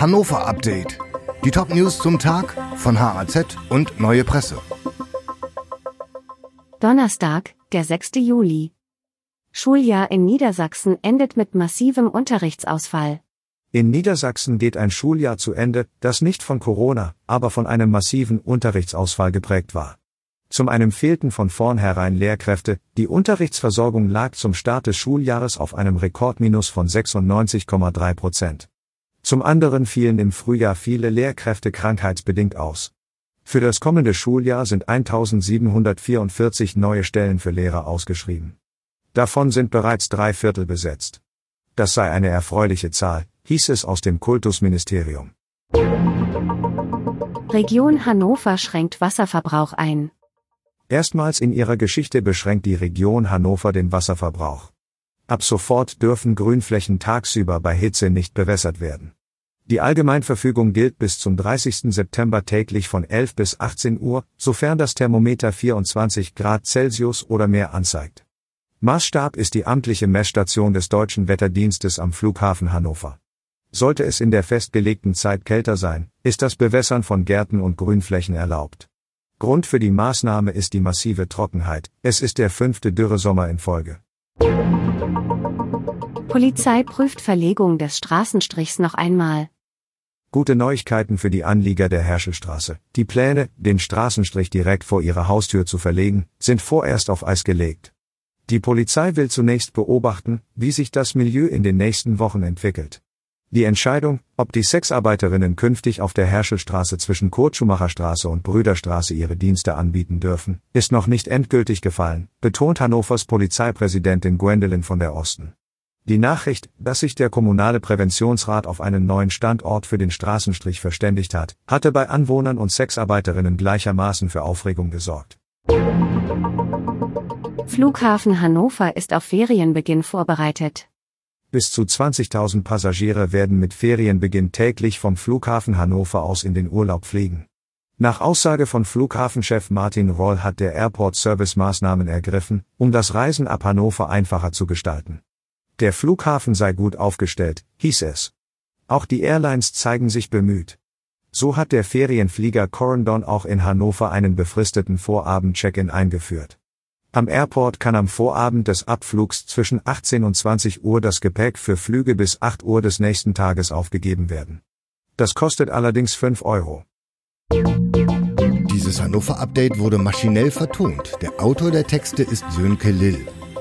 Hannover Update. Die Top-News zum Tag von HAZ und Neue Presse. Donnerstag, der 6. Juli. Schuljahr in Niedersachsen endet mit massivem Unterrichtsausfall. In Niedersachsen geht ein Schuljahr zu Ende, das nicht von Corona, aber von einem massiven Unterrichtsausfall geprägt war. Zum einen fehlten von vornherein Lehrkräfte, die Unterrichtsversorgung lag zum Start des Schuljahres auf einem Rekordminus von 96,3 Prozent. Zum anderen fielen im Frühjahr viele Lehrkräfte krankheitsbedingt aus. Für das kommende Schuljahr sind 1744 neue Stellen für Lehrer ausgeschrieben. Davon sind bereits drei Viertel besetzt. Das sei eine erfreuliche Zahl, hieß es aus dem Kultusministerium. Region Hannover schränkt Wasserverbrauch ein. Erstmals in ihrer Geschichte beschränkt die Region Hannover den Wasserverbrauch. Ab sofort dürfen Grünflächen tagsüber bei Hitze nicht bewässert werden. Die Allgemeinverfügung gilt bis zum 30. September täglich von 11 bis 18 Uhr, sofern das Thermometer 24 Grad Celsius oder mehr anzeigt. Maßstab ist die amtliche Messstation des Deutschen Wetterdienstes am Flughafen Hannover. Sollte es in der festgelegten Zeit kälter sein, ist das Bewässern von Gärten und Grünflächen erlaubt. Grund für die Maßnahme ist die massive Trockenheit. Es ist der fünfte Dürresommer in Folge. Polizei prüft Verlegung des Straßenstrichs noch einmal. Gute Neuigkeiten für die Anlieger der Herschelstraße. Die Pläne, den Straßenstrich direkt vor ihrer Haustür zu verlegen, sind vorerst auf Eis gelegt. Die Polizei will zunächst beobachten, wie sich das Milieu in den nächsten Wochen entwickelt. Die Entscheidung, ob die Sexarbeiterinnen künftig auf der Herschelstraße zwischen Kurt-Schumacher-Straße und Brüderstraße ihre Dienste anbieten dürfen, ist noch nicht endgültig gefallen, betont Hannovers Polizeipräsidentin Gwendolyn von der Osten. Die Nachricht, dass sich der kommunale Präventionsrat auf einen neuen Standort für den Straßenstrich verständigt hat, hatte bei Anwohnern und Sexarbeiterinnen gleichermaßen für Aufregung gesorgt. Flughafen Hannover ist auf Ferienbeginn vorbereitet. Bis zu 20.000 Passagiere werden mit Ferienbeginn täglich vom Flughafen Hannover aus in den Urlaub fliegen. Nach Aussage von Flughafenchef Martin Roll hat der Airport Service Maßnahmen ergriffen, um das Reisen ab Hannover einfacher zu gestalten. Der Flughafen sei gut aufgestellt, hieß es. Auch die Airlines zeigen sich bemüht. So hat der Ferienflieger Corendon auch in Hannover einen befristeten Vorabend-Check-in eingeführt. Am Airport kann am Vorabend des Abflugs zwischen 18 und 20 Uhr das Gepäck für Flüge bis 8 Uhr des nächsten Tages aufgegeben werden. Das kostet allerdings 5 Euro. Dieses Hannover-Update wurde maschinell vertont. Der Autor der Texte ist Sönke Lill.